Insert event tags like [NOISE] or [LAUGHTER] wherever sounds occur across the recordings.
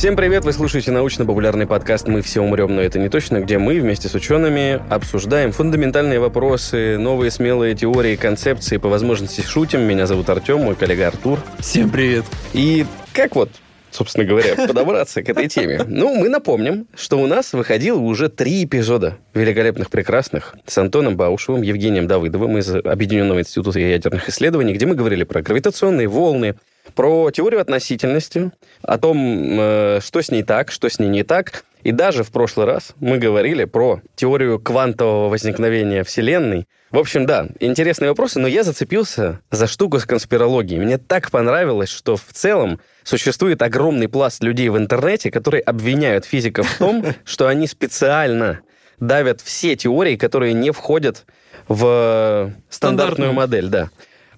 Всем привет, вы слушаете научно-популярный подкаст «Мы все умрем, но это не точно», где мы вместе с учеными обсуждаем фундаментальные вопросы, новые смелые теории, концепции, по возможности шутим. Меня зовут Артем, мой коллега Артур. Всем привет. И как вот собственно говоря, подобраться к этой теме. Ну, мы напомним, что у нас выходило уже три эпизода великолепных, прекрасных с Антоном Баушевым, Евгением Давыдовым из Объединенного института ядерных исследований, где мы говорили про гравитационные волны, про теорию относительности, о том, э, что с ней так, что с ней не так. И даже в прошлый раз мы говорили про теорию квантового возникновения Вселенной. В общем, да, интересные вопросы, но я зацепился за штуку с конспирологией. Мне так понравилось, что в целом существует огромный пласт людей в интернете, которые обвиняют физиков в том, [LAUGHS] что они специально давят все теории, которые не входят в стандартную модель, да.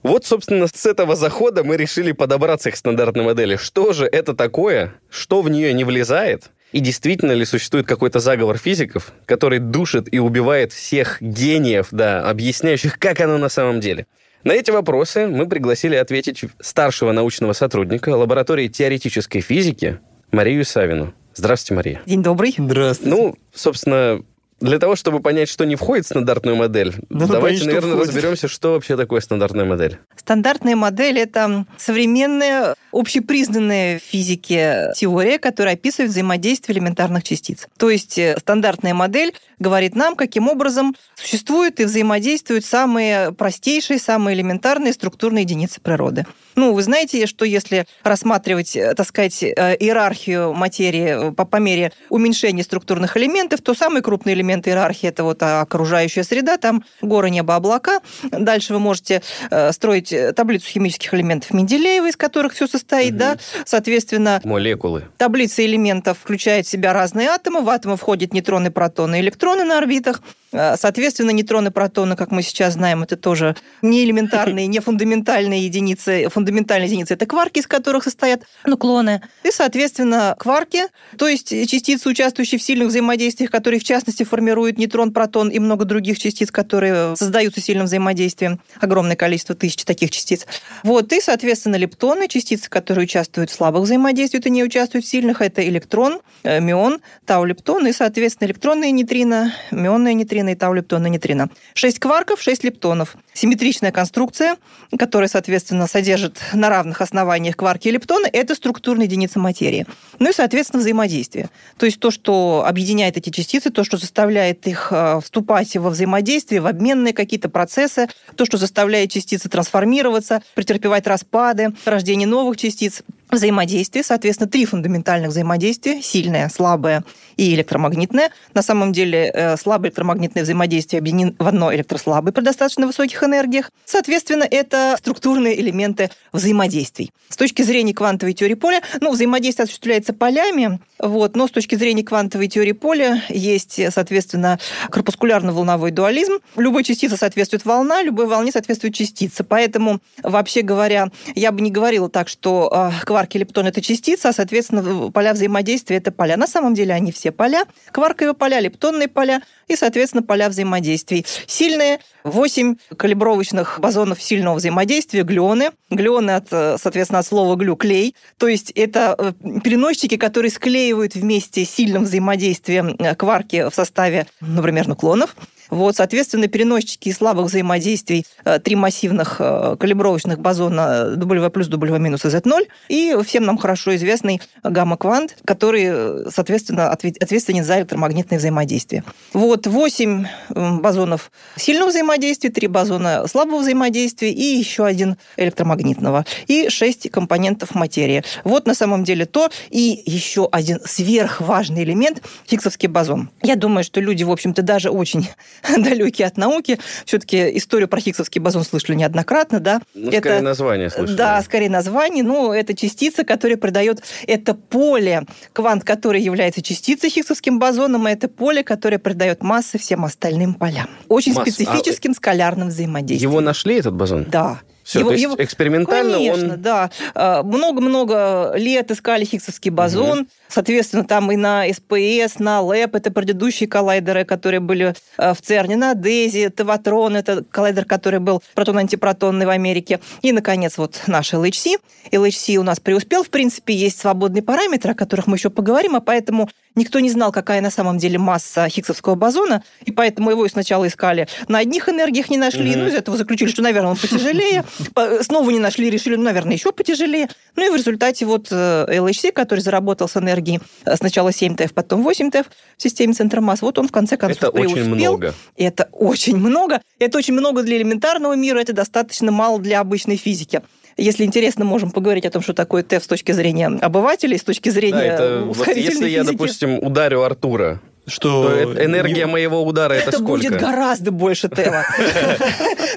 Вот, собственно, с этого захода мы решили подобраться к стандартной модели. Что же это такое? Что в нее не влезает? И действительно ли существует какой-то заговор физиков, который душит и убивает всех гениев, да, объясняющих, как оно на самом деле? На эти вопросы мы пригласили ответить старшего научного сотрудника лаборатории теоретической физики Марию Савину. Здравствуйте, Мария. День добрый. Здравствуйте. Ну, собственно, для того, чтобы понять, что не входит в стандартную модель, Надо давайте, понять, наверное, входит. разберемся, что вообще такое стандартная модель. Стандартная модель – это современная, общепризнанная в физике теория, которая описывает взаимодействие элементарных частиц. То есть э, стандартная модель говорит нам, каким образом существуют и взаимодействуют самые простейшие, самые элементарные структурные единицы природы. Ну, вы знаете, что если рассматривать, э, так сказать, э, иерархию материи э, по, по мере уменьшения структурных элементов, то самый крупный элемент иерархии – это вот окружающая среда, там горы, небо, облака. Дальше вы можете строить таблицу химических элементов Менделеева, из которых все состоит, Мгм. да, соответственно, Молекулы. Таблица элементов включает в себя разные атомы. В атомы входят нейтроны, протоны, электроны на орбитах. Э, Соответственно, нейтроны, протоны, как мы сейчас знаем, это тоже не элементарные, не фундаментальные единицы. Фундаментальные единицы – это кварки, из которых состоят нуклоны. И, соответственно, кварки, то есть частицы, участвующие в сильных взаимодействиях, которые, в частности, формируют нейтрон, протон и много других частиц, которые создаются сильным взаимодействием. Огромное количество тысяч таких частиц. Вот, и, соответственно, лептоны, частицы, которые участвуют в слабых взаимодействиях и не участвуют в сильных, это электрон, э, мион, тау-лептон и, соответственно, электронные нейтрино, мионные нейтрино и тау-лептоны нейтрино. Шесть кварков, шесть лептонов. Симметричная конструкция, которая, соответственно, содержит на равных основаниях кварки и лептоны, это структурная единица материи. Ну и, соответственно, взаимодействие. То есть то, что объединяет эти частицы, то, что заставляет их э, вступать во взаимодействие, в обменные какие-то процессы, то, что заставляет частицы трансформироваться, претерпевать распады, рождение новых частиц взаимодействие, соответственно, три фундаментальных взаимодействия, сильное, слабое и электромагнитное. На самом деле э, слабое электромагнитное взаимодействие объединено в одно электрослабое при достаточно высоких энергиях. Соответственно, это структурные элементы взаимодействий. С точки зрения квантовой теории поля, ну, взаимодействие осуществляется полями, вот, но с точки зрения квантовой теории поля есть, соответственно, корпускулярно-волновой дуализм. Любой частице соответствует волна, любой волне соответствует частица. Поэтому, вообще говоря, я бы не говорила так, что э, кварк и лептон – это частица, а, соответственно, поля взаимодействия – это поля. На самом деле они все поля. Кварковые поля, лептонные поля и, соответственно, поля взаимодействий. Сильные – 8 калибровочных бозонов сильного взаимодействия, глюоны. Глюоны, от, э, соответственно, от слова глю – клей. То есть это э, переносчики, которые склеивают вместе сильным взаимодействием э, кварки в составе, например, нуклонов. Вот, соответственно, переносчики слабых взаимодействий э, три массивных э, калибровочных бозона W плюс W минус Z0 и всем нам хорошо известный гамма-квант, который, э, соответственно, отве- ответственен за электромагнитное взаимодействие. Вот, 8 бозонов сильного взаимодействия, три бозона слабого взаимодействия и еще один электромагнитного. И 6 компонентов материи. Вот на самом деле то. И еще один сверхважный элемент – Хиггсовский бозон. Я думаю, что люди, в общем-то, даже очень [LAUGHS] далекие от науки. Все-таки историю про Хиггсовский бозон слышали неоднократно, да? Ну, скорее название слышали. Да, скорее название. Ну, это частица, которая придает это поле, квант, который является частицей Хиггсовским бозоном, и это поле, которое придает массы всем остальным полям. Очень Масса. специфическим скалярным взаимодействием. Его нашли, этот бозон? Да. Все, его, то есть его... экспериментально Конечно, он... да. А, много-много лет искали Хиггсовский бозон. Угу. Соответственно, там и на СПС, на ЛЭП, это предыдущие коллайдеры, которые были а, в ЦЕРНе, на ДЕЗИ, Таватрон, это коллайдер, который был протон-антипротонный в Америке. И, наконец, вот наш LHC. LHC у нас преуспел, в принципе, есть свободные параметры, о которых мы еще поговорим, а поэтому Никто не знал, какая на самом деле масса Хиггсовского бозона, и поэтому его сначала искали на одних энергиях, не нашли, mm-hmm. ну, из этого заключили, что, наверное, он потяжелее, [LAUGHS] снова не нашли, решили, ну, наверное, еще потяжелее. Ну, и в результате вот э, LHC, который заработал с энергией э, сначала 7 ТФ, потом 8 ТФ в системе центра масс, вот он в конце концов Это преуспел. очень много. Это очень много. Это очень много для элементарного мира, это достаточно мало для обычной физики. Если интересно, можем поговорить о том, что такое ТЭФ с точки зрения обывателей, с точки зрения да, это, вот Если физики. я, допустим, ударю Артура, что то энергия не... моего удара это, это сколько? будет гораздо больше Тева.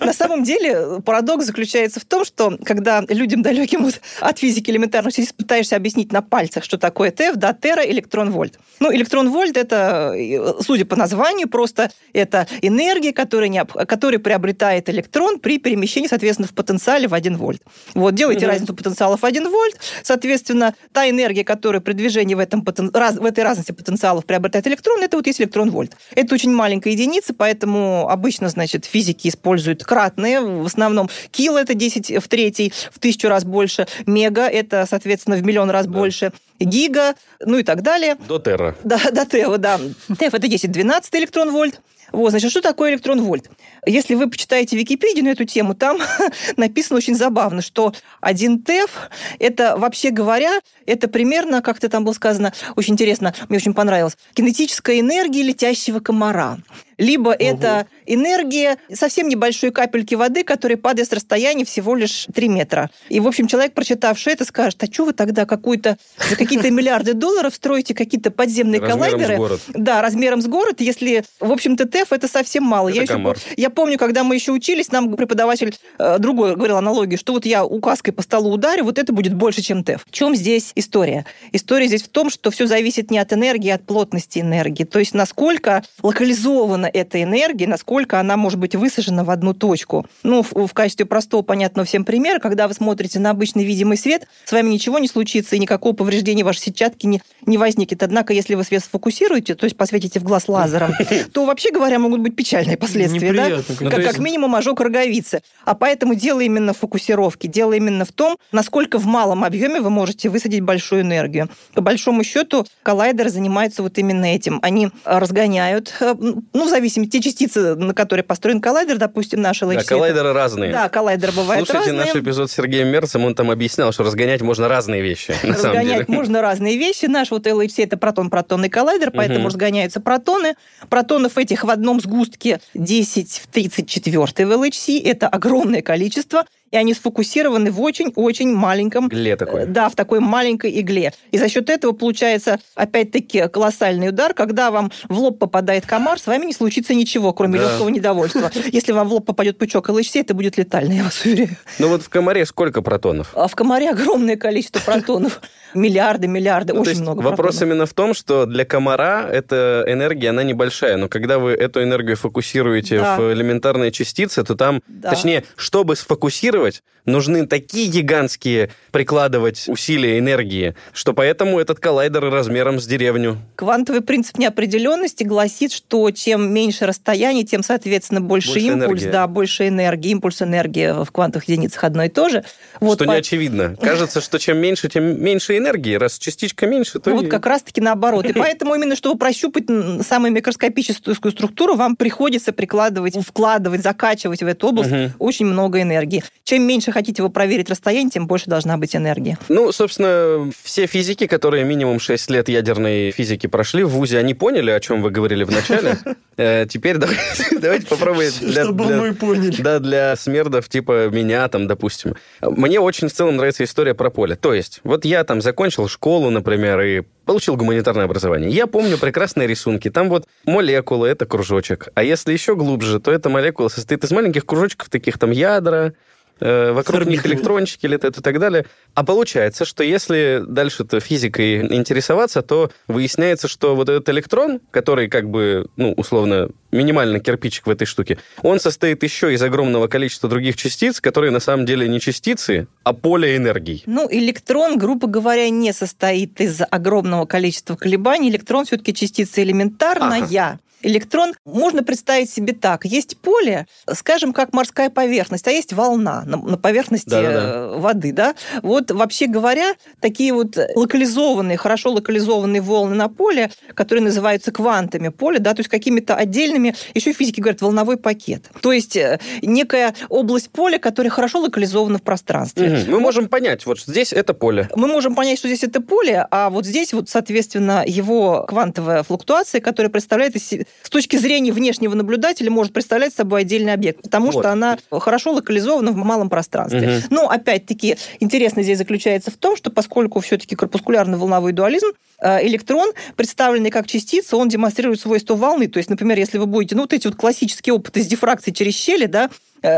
На самом деле парадокс заключается в том, что когда людям далеким от физики элементарных частиц пытаешься объяснить на пальцах, что такое ТЭФ, да, тера, электрон, вольт. Ну, электрон, вольт это, судя по названию, просто это энергия, которая, не, которая приобретает электрон при перемещении, соответственно, в потенциале в 1 вольт. Вот, делайте угу. разницу потенциалов 1 вольт, соответственно, та энергия, которая при движении в, этом потен... в этой разности потенциалов приобретает электрон, это вот есть электрон-вольт. Это очень маленькая единица, поэтому обычно, значит, физики используют кратные, в основном кило это 10 в третий, в тысячу раз больше, мега это, соответственно, в миллион раз да. больше, гига, ну и так далее. До терра. Да, до тева, да. Теф это 10-12 электрон-вольт. Вот, значит, что такое электрон-вольт? Если вы почитаете Википедию на эту тему, там [LAUGHS] написано очень забавно, что один ТЭФ, это, вообще говоря, это примерно, как то там было сказано, очень интересно, мне очень понравилось, кинетическая энергия летящего комара либо угу. это энергия совсем небольшой капельки воды, которая падает с расстояния всего лишь 3 метра. И, в общем, человек, прочитавший это, скажет, а что вы тогда какую-то за какие-то миллиарды долларов строите какие-то подземные коллайдеры? Да, размером с город, если, в общем-то, ТЭФ это совсем мало. Это я, еще, я помню, когда мы еще учились, нам преподаватель э, другой говорил аналогию, что вот я указкой по столу ударю, вот это будет больше, чем ТЭФ. В чем здесь история? История здесь в том, что все зависит не от энергии, а от плотности энергии. То есть насколько локализовано сделана эта энергия, насколько она может быть высажена в одну точку. Ну, в, в качестве простого, понятного всем примера, когда вы смотрите на обычный видимый свет, с вами ничего не случится, и никакого повреждения вашей сетчатки не, не возникнет. Однако, если вы свет сфокусируете, то есть посветите в глаз лазером, [LAUGHS] то, вообще говоря, могут быть печальные последствия. Да? Как, как минимум ожог роговицы. А поэтому дело именно в фокусировке, дело именно в том, насколько в малом объеме вы можете высадить большую энергию. По большому счету, коллайдеры занимаются вот именно этим. Они разгоняют, э, ну, зависимости, те частицы, на которые построен коллайдер, допустим, наши LHC. Да, коллайдеры разные. Да, коллайдеры бывают Слушайте разные. наш эпизод с Сергеем Мерцем, он там объяснял, что разгонять можно разные вещи, на разгонять самом деле. можно разные вещи. Наш вот LHC это протон-протонный коллайдер, поэтому угу. разгоняются протоны. Протонов этих в одном сгустке 10 в 34 в LHC. Это огромное количество и они сфокусированы в очень-очень маленьком... Игле такой. Э, да, в такой маленькой игле. И за счет этого получается, опять-таки, колоссальный удар, когда вам в лоб попадает комар, с вами не случится ничего, кроме да. легкого недовольства. Если вам в лоб попадет пучок ЛХС, это будет летально, я вас уверяю. Ну вот в комаре сколько протонов? А в комаре огромное количество протонов. Миллиарды, миллиарды, ну, очень много Вопрос протонов. именно в том, что для комара эта энергия, она небольшая, но когда вы эту энергию фокусируете да. в элементарные частицы, то там, да. точнее, чтобы сфокусировать нужны такие гигантские прикладывать усилия энергии, что поэтому этот коллайдер размером с деревню. Квантовый принцип неопределенности гласит, что чем меньше расстояние, тем, соответственно, больше, больше импульс, энергии. да, больше энергии. Импульс энергии в квантовых единицах одно и то же. Вот что по... не очевидно. Кажется, что чем меньше, тем меньше энергии. Раз частичка меньше, то... Вот как раз-таки наоборот. И [LAUGHS] поэтому именно, чтобы прощупать самую микроскопическую структуру, вам приходится прикладывать, вкладывать, закачивать в эту область очень много энергии. Чем меньше хотите вы проверить расстояние, тем больше должна быть энергия. Ну, собственно, все физики, которые минимум 6 лет ядерной физики прошли в ВУЗе, они поняли, о чем вы говорили в начале. [LAUGHS] Э, теперь [LAUGHS] давайте попробуем... Чтобы мы поняли. Да, для смердов типа меня, там, допустим. Мне очень в целом нравится история про поле. То есть, вот я там закончил школу, например, и получил гуманитарное образование. Я помню прекрасные рисунки. Там вот молекулы — это кружочек. А если еще глубже, то эта молекула состоит из маленьких кружочков, таких там ядра, э, вокруг них электрончики летают и так далее. А получается, что если дальше-то физикой интересоваться, то выясняется, что вот этот электрон, который как бы, ну, условно, минимально кирпичик в этой штуке, он состоит еще из огромного количества других частиц, которые на самом деле не частицы, а поле энергии. Ну, электрон, грубо говоря, не состоит из огромного количества колебаний. Электрон все-таки частица элементарная. Ага электрон можно представить себе так. Есть поле, скажем, как морская поверхность, а есть волна на, на поверхности да, да, да. воды. Да? Вот вообще говоря, такие вот локализованные, хорошо локализованные волны на поле, которые называются квантами поля, да, то есть какими-то отдельными, еще физики говорят, волновой пакет. То есть э, некая область поля, которая хорошо локализована в пространстве. Угу. Мы вот. можем понять, вот здесь это поле. Мы можем понять, что здесь это поле, а вот здесь вот, соответственно, его квантовая флуктуация, которая представляет из с точки зрения внешнего наблюдателя может представлять собой отдельный объект, потому вот. что она хорошо локализована в малом пространстве. Угу. Но, опять-таки, интересно здесь заключается в том, что поскольку все-таки корпускулярно-волновой дуализм, э, электрон, представленный как частица, он демонстрирует свойства волны. То есть, например, если вы будете, ну, вот эти вот классические опыты с дифракцией через щели, да,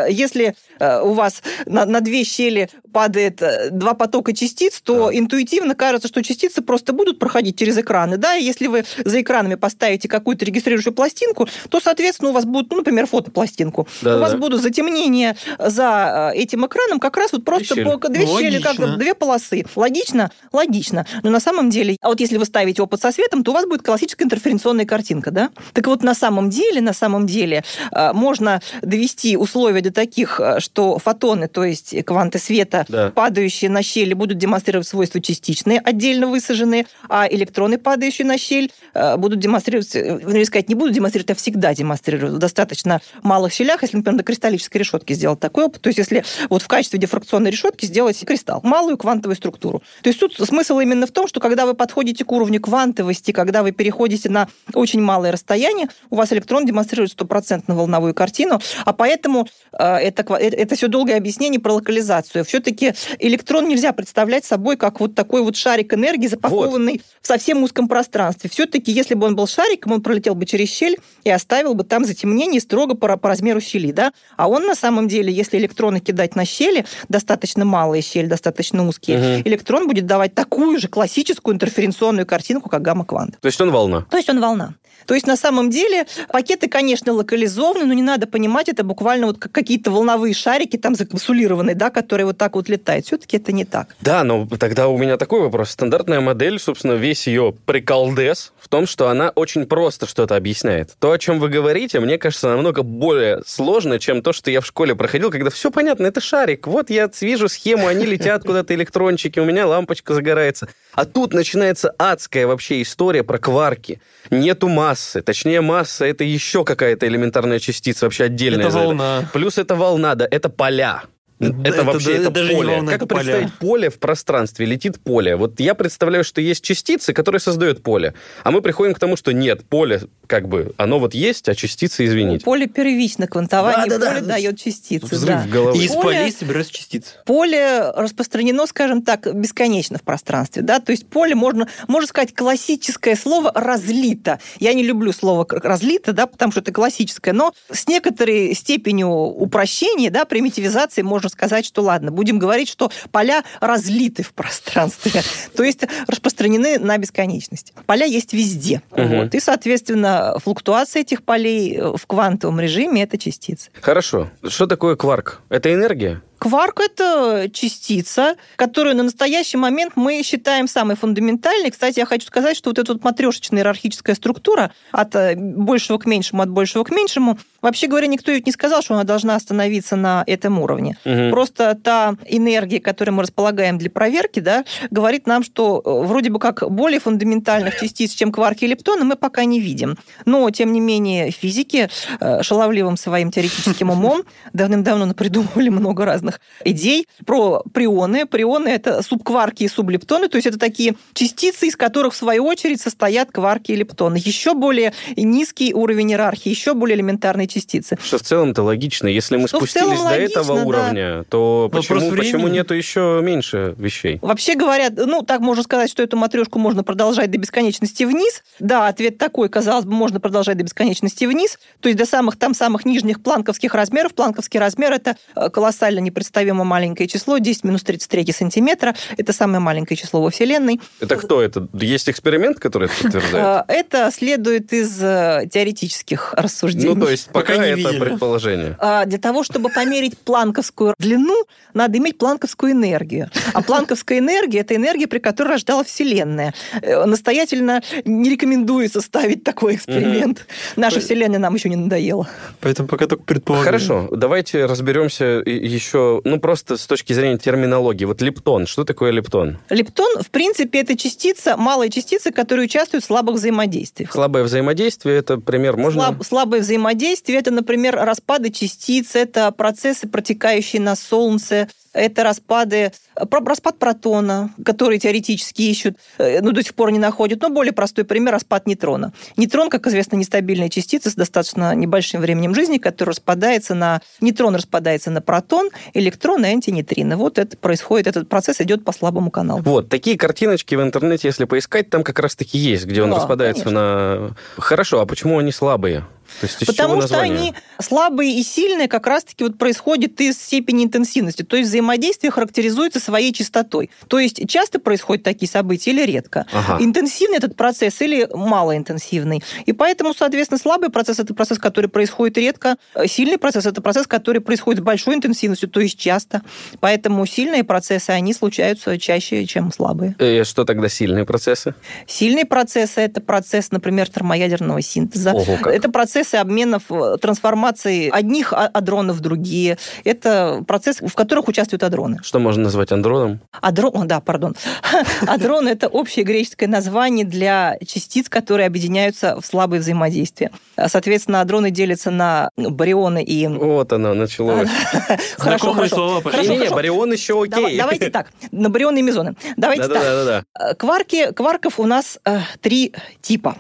если э, у вас на, на две щели падает э, два потока частиц, то да. интуитивно кажется, что частицы просто будут проходить через экраны. Да? И если вы за экранами поставите какую-то регистрирующую пластинку, то, соответственно, у вас будет, ну, например, фотопластинку. Да, у вас будут затемнения за этим экраном как раз вот просто две щели, по, две ну, щели как две полосы. Логично? Логично. Но на самом деле, а вот если вы ставите опыт со светом, то у вас будет классическая интерференционная картинка. Да? Так вот, на самом деле, на самом деле, можно довести условия условия до таких, э, что фотоны, то есть кванты света, да. падающие на щели, будут демонстрировать свойства частичные, отдельно высаженные, а электроны, падающие на щель, э, будут демонстрировать, э, вернее сказать, не будут демонстрировать, а всегда демонстрируют в достаточно малых щелях, если, например, на кристаллической решетке сделать такой опыт, то есть если вот в качестве дифракционной решетки сделать кристалл, малую квантовую структуру. То есть тут смысл именно в том, что когда вы подходите к уровню квантовости, когда вы переходите на очень малое расстояние, у вас электрон демонстрирует стопроцентно волновую картину, а поэтому это, э, это все долгое объяснение про локализацию. Все-таки электрон нельзя представлять собой как вот такой вот шарик энергии, запакованный вот. в совсем узком пространстве. Все-таки, если бы он был шариком, он пролетел бы через щель и оставил бы там затемнение строго по, по размеру щели. Да? А он на самом деле, если электроны кидать на щели, достаточно малые щели, достаточно узкие, угу. электрон будет давать такую же классическую интерференционную картинку, как гамма-квант. То есть он волна? То есть он волна. То есть, на самом деле, пакеты, конечно, локализованы, но не надо понимать, это буквально вот какие-то волновые шарики там закапсулированные, да, которые вот так вот летают. Все-таки это не так. Да, но тогда у меня такой вопрос. Стандартная модель, собственно, весь ее приколдес в том, что она очень просто что-то объясняет. То, о чем вы говорите, мне кажется, намного более сложно, чем то, что я в школе проходил, когда все понятно, это шарик. Вот я вижу схему, они летят куда-то электрончики, у меня лампочка загорается. А тут начинается адская вообще история про кварки. Нету массы. Точнее, масса — это еще какая-то элементарная частица, вообще отдельная. Это волна. Плюс это волна, да, это поля. Это, это вообще это, это даже поле. Не как это представить поля. поле в пространстве? Летит поле. Вот я представляю, что есть частицы, которые создают поле. А мы приходим к тому, что нет, поле как бы, оно вот есть, а частицы, извините. Поле первично, квантование да, да, поле да. дает частицы. Взрыв да. головы. И из поле, полей собираются частицы. Поле распространено, скажем так, бесконечно в пространстве. Да? То есть поле, можно, можно сказать, классическое слово «разлито». Я не люблю слово «разлито», да, потому что это классическое, но с некоторой степенью упрощения, да, примитивизации можно можно сказать, что ладно, будем говорить, что поля разлиты в пространстве, [LAUGHS] то есть распространены на бесконечность. Поля есть везде. Угу. Вот. И, соответственно, флуктуация этих полей в квантовом режиме – это частицы. Хорошо. Что такое кварк? Это энергия? Кварк – это частица, которую на настоящий момент мы считаем самой фундаментальной. Кстати, я хочу сказать, что вот эта вот матрешечная иерархическая структура от э, большего к меньшему, от большего к меньшему, вообще говоря, никто ведь не сказал, что она должна остановиться на этом уровне. Угу. Просто та энергия, которой мы располагаем для проверки, да, говорит нам, что э, вроде бы как более фундаментальных частиц, чем кварки и лептоны, мы пока не видим. Но, тем не менее, физики э, шаловливым своим теоретическим умом [LAUGHS] давным-давно придумывали много разных разных идей про прионы. Прионы – это субкварки и сублептоны, то есть это такие частицы, из которых, в свою очередь, состоят кварки и лептоны. Еще более низкий уровень иерархии, еще более элементарные частицы. Что в целом-то логично. Если мы что спустились до логично, этого уровня, да. то почему, почему нету еще меньше вещей? Вообще говорят, ну, так можно сказать, что эту матрешку можно продолжать до бесконечности вниз. Да, ответ такой, казалось бы, можно продолжать до бесконечности вниз, то есть до самых там самых нижних планковских размеров. Планковский размер – это э, колоссально непредставимо маленькое число, 10 минус 33 сантиметра. Это самое маленькое число во Вселенной. Это кто это? Есть эксперимент, который это подтверждает? Это следует из э, теоретических рассуждений. Ну, то есть пока, пока это видели. предположение. А, для того, чтобы померить планковскую длину, надо иметь планковскую энергию. А планковская энергия – это энергия, при которой рождала Вселенная. Э, настоятельно не рекомендуется ставить такой эксперимент. Наша Вселенная нам еще не надоела. Поэтому пока только предполагаем. Хорошо, давайте разберемся еще, ну, просто с точки зрения терминологии. Вот лептон, что такое лептон? Лептон, в принципе, это частица, малая частица, которая участвует в слабых взаимодействиях. Слабое взаимодействие, это пример можно? Слаб, слабое взаимодействие, это, например, распады частиц, это процессы, протекающие на Солнце, это распады, распад протона, который теоретически ищут, э, но до сих пор не находят. Но более простой пример – распад нейтрона. Нейтрон, как известно, нестабильная частица с достаточно небольшим временем жизни, который распадается на... Нейтрон распадается на протон, электрон и антинейтрино. Вот это происходит, этот процесс идет по слабому каналу. Вот, такие картиночки в интернете, если поискать, там как раз-таки есть, где он да, распадается конечно. на... Хорошо, а почему они слабые? То есть, Потому что они слабые и сильные как раз-таки вот происходят из степени интенсивности. То есть взаимодействие характеризуется своей частотой. То есть часто происходят такие события или редко. Ага. Интенсивный этот процесс или малоинтенсивный. И поэтому, соответственно, слабый процесс – это процесс, который происходит редко. Сильный процесс – это процесс, который происходит с большой интенсивностью, то есть часто. Поэтому сильные процессы, они случаются чаще, чем слабые. И э, что тогда сильные процессы? Сильные процессы – это процесс, например, термоядерного синтеза. Ого, как. Это процесс процессы обменов, э, трансформации одних адронов в другие. Это процесс, в которых участвуют адроны. Что можно назвать андроном? Адрон, да, пардон. [LAUGHS] Адрон – это общее греческое название для частиц, которые объединяются в слабые взаимодействия. Соответственно, адроны делятся на барионы и... Вот оно, началось. [LAUGHS] Хорошо, хорошо. Не, барион еще окей. [LAUGHS] Давайте так, на барионы и мезоны. Давайте так. Э, кварки, кварков у нас э, три типа.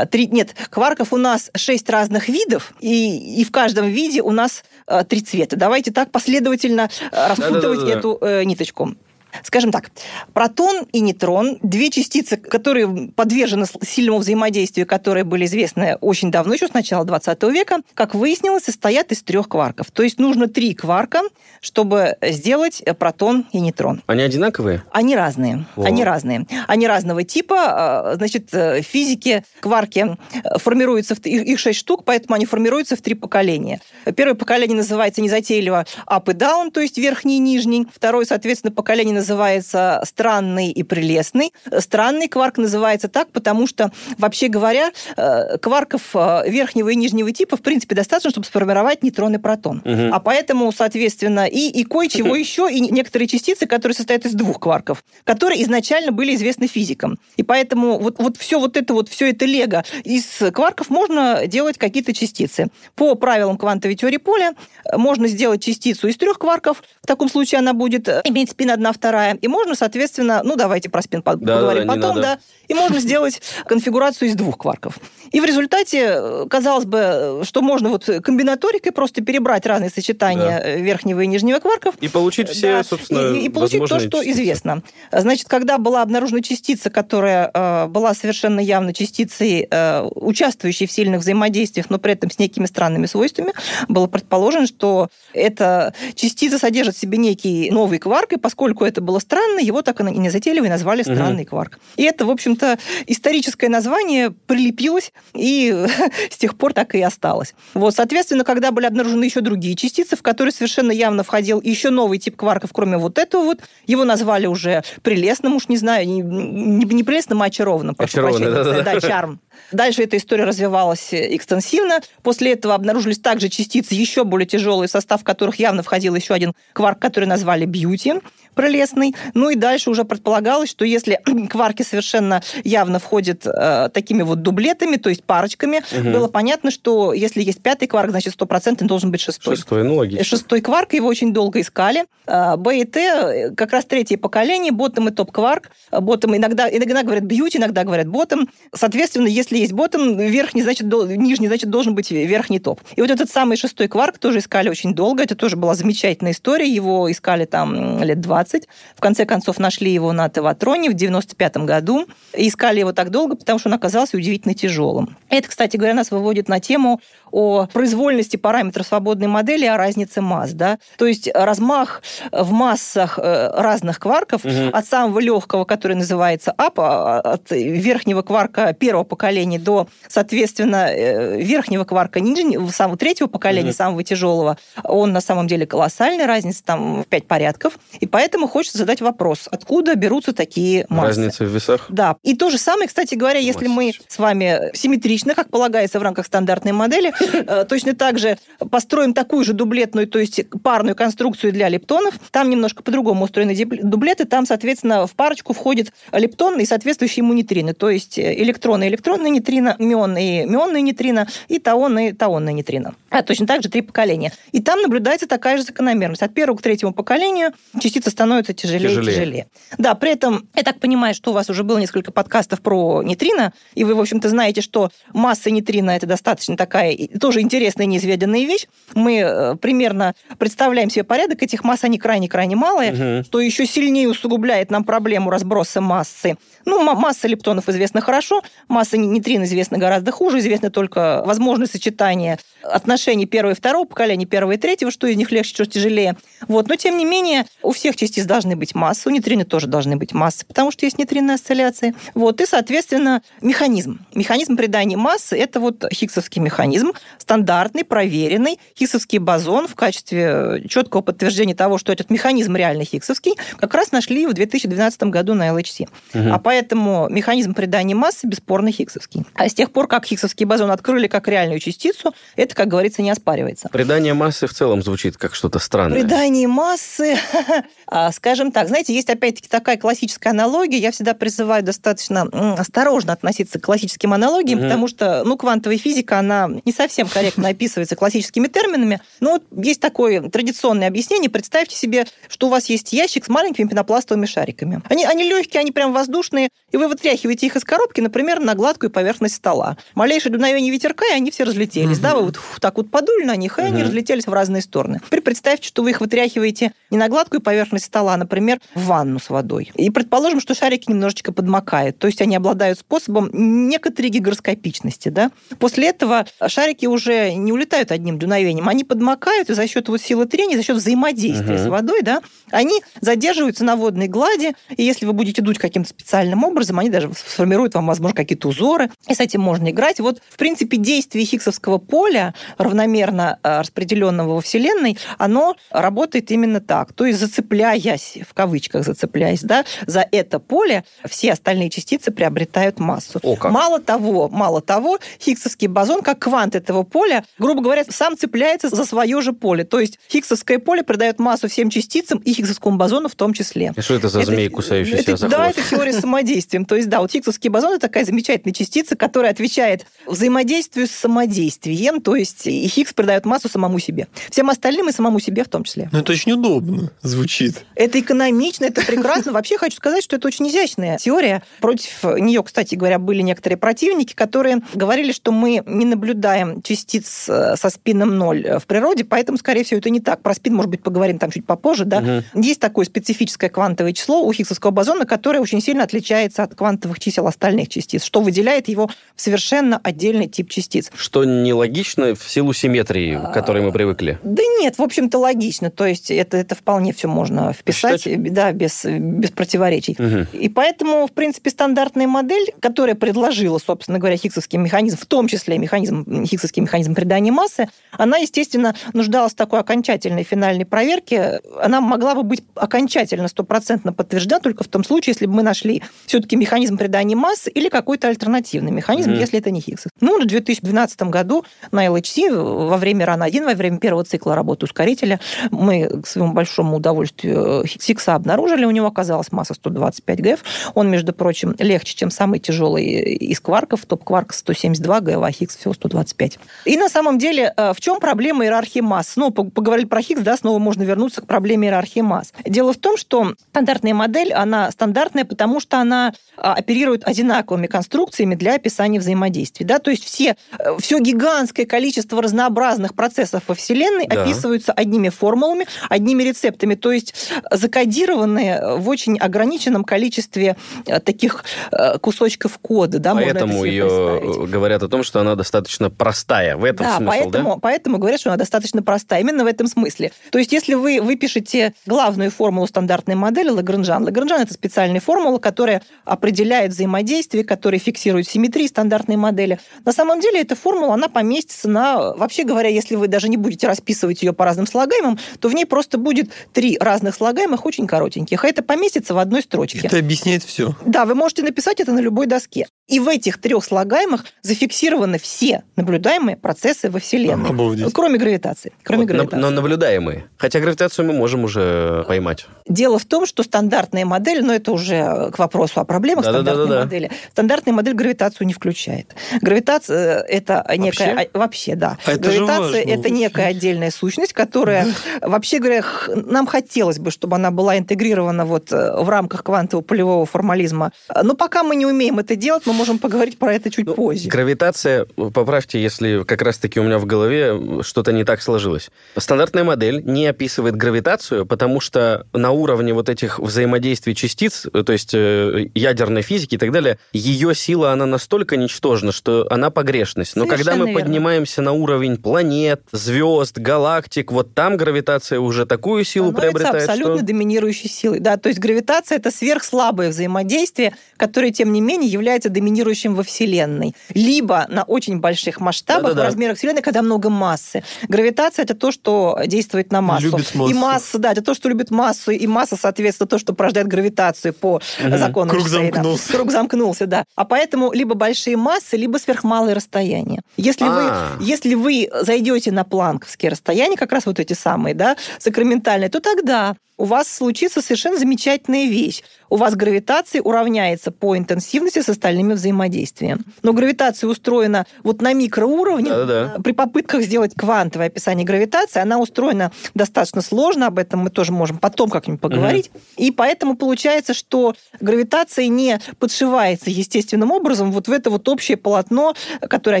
Три, нет, кварков у нас шесть разных видов, и, и в каждом виде у нас э, три цвета. Давайте так последовательно э, распутывать эту э, ниточку. Скажем так, протон и нейтрон – две частицы, которые подвержены сильному взаимодействию, которые были известны очень давно, еще с начала 20 века, как выяснилось, состоят из трех кварков. То есть нужно три кварка, чтобы сделать протон и нейтрон. Они одинаковые? Они разные. О. Они разные. Они разного типа. А, значит, в физике кварки формируются, их шесть штук, поэтому они формируются в три поколения. Первое поколение называется незатейливо up и down, то есть верхний и нижний. Второе, соответственно, поколение называется странный и прелестный. Странный кварк называется так, потому что, вообще говоря, э, кварков э, верхнего и нижнего типа, в принципе, достаточно, чтобы сформировать нейтрон и протон. Угу. А поэтому, соответственно, и, и кое-чего еще, и некоторые частицы, которые состоят из двух кварков, которые изначально были известны физикам. И поэтому вот, вот все вот это вот, все это лего из кварков можно делать какие-то частицы. По правилам квантовой теории поля э, можно сделать частицу из трех кварков. В таком случае она будет иметь спин 1, 2, вторая. И можно, соответственно, ну, давайте про спин поговорим да, потом, да. И можно сделать конфигурацию из двух кварков. И в результате, э, казалось бы, что можно вот комбинаторикой просто перебрать разные сочетания да. верхнего и нижнего кварков. И получить все, да, собственно, И, и получить то, что частицы. известно. Значит, когда была обнаружена частица, которая э, была совершенно явно частицей, э, участвующей в сильных взаимодействиях, но при этом с некими странными свойствами, было предположено, что эта частица содержит в себе некий новый кварк, и поскольку это было странно, его так и не затеяли и назвали странный угу. кварк. И это, в общем-то, историческое название прилепилось и [LAUGHS] с тех пор так и осталось. Вот, соответственно, когда были обнаружены еще другие частицы, в которые совершенно явно входил еще новый тип кварков, кроме вот этого вот, его назвали уже прелестным, уж не знаю, не, не, прелестным, а очарованным. Очарованным, да, да, чарм. Дальше эта история развивалась экстенсивно. После этого обнаружились также частицы еще более тяжелые, в состав которых явно входил еще один кварк, который назвали бьюти прелестный. Ну и дальше уже предполагалось, что если [CLEARS THROAT] кварки совершенно явно входят э, такими вот дублетами, то есть парочками, угу. было понятно, что если есть пятый кварк, значит, стопроцентно должен быть шестой. Шестой, ну логично. Шестой кварк, его очень долго искали. Э, Б и Т, э, как раз третье поколение, ботом и топ-кварк. Ботом иногда, иногда говорят бьюти, иногда говорят ботом. Соответственно, если есть ботом, верхний, значит, нижний, значит, должен быть верхний топ. И вот этот самый шестой кварк тоже искали очень долго. Это тоже была замечательная история. Его искали там лет 20 Т-20. В конце концов нашли его на Теватроне в 95 году. искали его так долго, потому что он оказался удивительно тяжелым. Это, кстати говоря, нас выводит на тему о произвольности параметров свободной модели, о разнице масс. Да? То есть размах в массах э, разных кварков угу. от самого легкого, который называется АП, а, от верхнего кварка первого поколения до, соответственно, э, верхнего кварка нижнего, самого третьего поколения, угу. самого тяжелого, он на самом деле колоссальная разница, там в пять порядков. И поэтому хочется задать вопрос, откуда берутся такие массы? Разница в весах? Да. И то же самое, кстати говоря, если мы с вами симметрично, как полагается в рамках стандартной модели, Э, точно так же построим такую же дублетную, то есть парную конструкцию для лептонов. Там немножко по-другому устроены дублеты. Там, соответственно, в парочку входит лептон и соответствующие ему нейтрины. То есть электроны, электронные нейтрино, мионные, мионные нейтрино и таоны, таонные нейтрино. А точно так же три поколения. И там наблюдается такая же закономерность. От первого к третьему поколению частица становится тяжелее, тяжелее. и тяжелее. Да, при этом я так понимаю, что у вас уже было несколько подкастов про нейтрино, и вы, в общем-то, знаете, что масса нейтрино это достаточно такая тоже интересная неизведанная вещь. Мы э, примерно представляем себе порядок этих масс, они крайне-крайне малые, угу. что еще сильнее усугубляет нам проблему разброса массы. Ну, масса лептонов известна хорошо, масса нейтрин известна гораздо хуже, известно только возможность сочетания отношений первого и второго поколения, первого и третьего, что из них легче, что тяжелее. Вот. Но, тем не менее, у всех частиц должны быть массы, у нейтрины тоже должны быть массы, потому что есть нейтринные осцилляции. Вот. И, соответственно, механизм. Механизм придания массы – это вот хиггсовский механизм, стандартный, проверенный хиггсовский бозон в качестве четкого подтверждения того, что этот механизм реально хиггсовский, как раз нашли в 2012 году на LHC. Угу. А поэтому механизм придания массы бесспорно хиггсовский. А с тех пор, как хиггсовский бозон открыли как реальную частицу, это, как говорится, не оспаривается. Придание массы в целом звучит как что-то странное. Придание массы, [LAUGHS] а, скажем так, знаете, есть опять-таки такая классическая аналогия. Я всегда призываю достаточно осторожно относиться к классическим аналогиям, угу. потому что, ну, квантовая физика, она не совсем корректно [LAUGHS] описывается классическими терминами. Но вот есть такое традиционное объяснение. Представьте себе, что у вас есть ящик с маленькими пенопластовыми шариками. Они, они легкие, они прям воздушные, и вы вытряхиваете их из коробки, например, на гладкую поверхность стола. Малейшее дуновение ветерка, и они все разлетелись. Угу. Да, вы вот фу, так вот подули на них, и угу. они разлетелись в разные стороны. Теперь представьте, что вы их вытряхиваете не на гладкую поверхность стола, а, например, в ванну с водой. И предположим, что шарики немножечко подмокают, то есть они обладают способом некоторой гигроскопичности. Да? После этого шарики уже не улетают одним дуновением, они подмокают, и за счет вот силы трения, за счет взаимодействия угу. с водой, да, они задерживаются на водной глади, и если вы будете дуть каким-то специальным образом, они даже сформируют вам, возможно, какие-то узоры, и с этим можно играть. Вот, в принципе, действие Хиггсовского поля, равномерно э, распределенного во Вселенной, оно работает именно так. То есть, зацепляясь, в кавычках зацепляясь, да, за это поле, все остальные частицы приобретают массу. О, как. Мало того, мало того, Хиггсовский бозон, как квант этого поля, грубо говоря, сам цепляется за свое же поле. То есть Хиггсовское поле придает массу всем частицам и Хиггсовскому бозону в том числе. И что это за змей, кусающийся это, за Да, это теория самодействием. То есть, да, вот Хиггсовский бозон – это такая замечательная частица, которая отвечает взаимодействию с самодействием, то есть и Хиггс придает массу самому себе. Всем остальным и самому себе в том числе. Ну, это очень удобно звучит. Это экономично, это прекрасно. Вообще хочу сказать, что это очень изящная теория. Против нее, кстати говоря, были некоторые противники, которые говорили, что мы не наблюдаем частиц э, со спином ноль э, в природе, поэтому, скорее всего, это не так. Про спин, может быть, поговорим там чуть попозже. Да? Угу. Есть такое специфическое квантовое число у Хиггсовского бозона, которое очень сильно отличается от квантовых чисел остальных частиц, что выделяет его в совершенно отдельный тип частиц. Что нелогично в силу симметрии, к которой мы привыкли. Да нет, в общем-то, логично. То есть это, это вполне все можно вписать, да, без, без противоречий. Угу. И поэтому, в принципе, стандартная модель, которая предложила, собственно говоря, Хиггсовский механизм, в том числе механизм, Хиггсовский механизм придания массы, она, естественно, нуждалась в такой окончательной финальной проверке. Она могла бы быть окончательно стопроцентно подтверждена только в том случае, если бы мы нашли все-таки механизм придания массы или какой-то альтернативный механизм, mm-hmm. если это не Хиггс. Ну, в 2012 году на LHC во время RAN-1, во время первого цикла работы ускорителя, мы к своему большому удовольствию Хиггса обнаружили. У него оказалась масса 125 ГФ. Он, между прочим, легче, чем самый тяжелый из кварков. Топ-кварк 172 ГФ, а Хиггс всего 125. И на самом деле, э, в чем проблема иерархии масс? Ну, поговорили про Хиггс, да, снова можно вернуться к проблеме иерархии масс. Дело в том, что стандартная модель, она стандартная, потому что она а, оперирует одинаковыми конструкциями для описания взаимодействий. Да? То есть все, э, все гигантское количество разнообразных процессов во Вселенной да. описываются одними формулами, одними рецептами. То есть закодированы в очень ограниченном количестве э, таких э, кусочков кода. Да, поэтому ее говорят о том, что она достаточно простая. В этом да, смысл, поэтому, да? поэтому говорят, что она достаточно простая. Именно в этом смысле. То есть, если вы выпишете главную формулу стандартной модели Лагранжан, Лагранжан – это специальная формула, которая определяет взаимодействие, которая фиксирует симметрии стандартной модели. На самом деле, эта формула, она поместится на... Вообще говоря, если вы даже не будете расписывать ее по разным слагаемым, то в ней просто будет три разных слагаемых, очень коротеньких. А это поместится в одной строчке. Это объясняет все. Да, вы можете написать это на любой доске. И в этих трех слагаемых зафиксированы все наблюдаемые процессы во Вселенной. Обалдеть. Кроме гравитации. Кроме Вот, гравитации. Но наблюдаемые. Хотя гравитацию мы можем уже поймать. Дело в том, что стандартная модель, но это уже к вопросу о проблемах Да-да-да-да-да. стандартной модели, стандартная модель гравитацию не включает. Гравитация – это некая... Вообще? а, Вообще, да. А это Гравитация это некая отдельная сущность, которая, вообще говоря, нам хотелось бы, чтобы она была интегрирована вот э, в рамках квантово-полевого формализма. Но пока мы не умеем это делать, мы можем поговорить про это чуть Ну, позже. Гравитация, поправьте, если как раз-таки у меня в голове что-то не так сложилось. Стандартная модель не описывает гравитацию, потому что на уровне вот этих взаимодействий частиц, то есть э, ядерной физики и так далее, ее сила, она настолько ничтожна, что она погрешность. Но когда мы Совершенно верно. поднимаемся на уровень планет, звезд, галактик, вот там гравитация уже такую силу становится приобретает, абсолютно что... доминирующей силой. Да, то есть гравитация это сверхслабое взаимодействие, которое, тем не менее, является доминирующим во Вселенной. Либо на очень больших масштабах, Да-да-да. в размерах Вселенной, когда много массы. Гравитация это то, что действует на массу. Любит массу. И масса, да, это то, что любит массу, и масса, соответственно, то, что порождает гравитацию по Мгм. закону Круг Эйнштейна. замкнулся. Круг замкнулся, да. А поэтому либо большие массы, либо сверхмалые расстояния. Если А. вы если вы зайдете на планковские расстояния, как раз вот эти самые, да, сакраментальные, то тогда у вас случится совершенно замечательная вещь. У вас гравитация уравняется по интенсивности с остальными взаимодействиями. Но гравитация устроена вот на микроуровне. Да-да-да. При попытках сделать квантовое описание гравитации, она устроена достаточно сложно, об этом мы тоже можем потом как-нибудь поговорить. И поэтому получается, что гравитация не подшивается естественным образом вот в это вот общее полотно, которое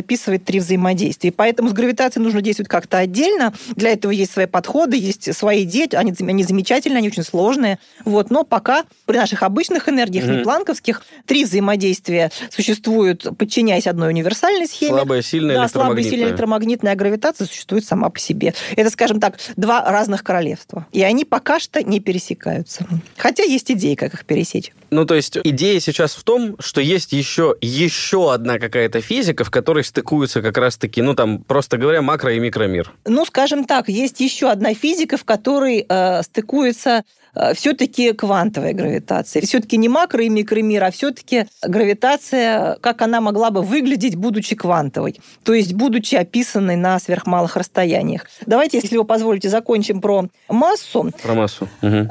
описывает три взаимодействия. И поэтому с гравитацией нужно действовать как-то отдельно. Для этого есть свои подходы, есть свои идеи, они, они замечательные, они очень сложные. Вот. Но пока при наших обычных энергиях, не Мгм. планковских, три взаимодействия существуют, подчиняясь одной универсальной схеме. Слабая, сильная, Да, слабая, электромагнитная. сильная электромагнитная гравитация существует сама по себе. Это, скажем так, два разных королевства. И они пока что не пересекаются. Хотя есть идеи, как их пересечь. Ну, то есть идея сейчас в том, что есть еще, еще одна какая-то физика, в которой стыкуются как раз-таки, ну, там, просто говоря, макро- и микромир. Ну, скажем так, есть еще одна физика, в которой э, it's a все-таки квантовая гравитация. Все-таки не макро и микромир, а все-таки гравитация, как она могла бы выглядеть, будучи квантовой, то есть будучи описанной на сверхмалых расстояниях. Давайте, если вы позволите, закончим про массу Про массу.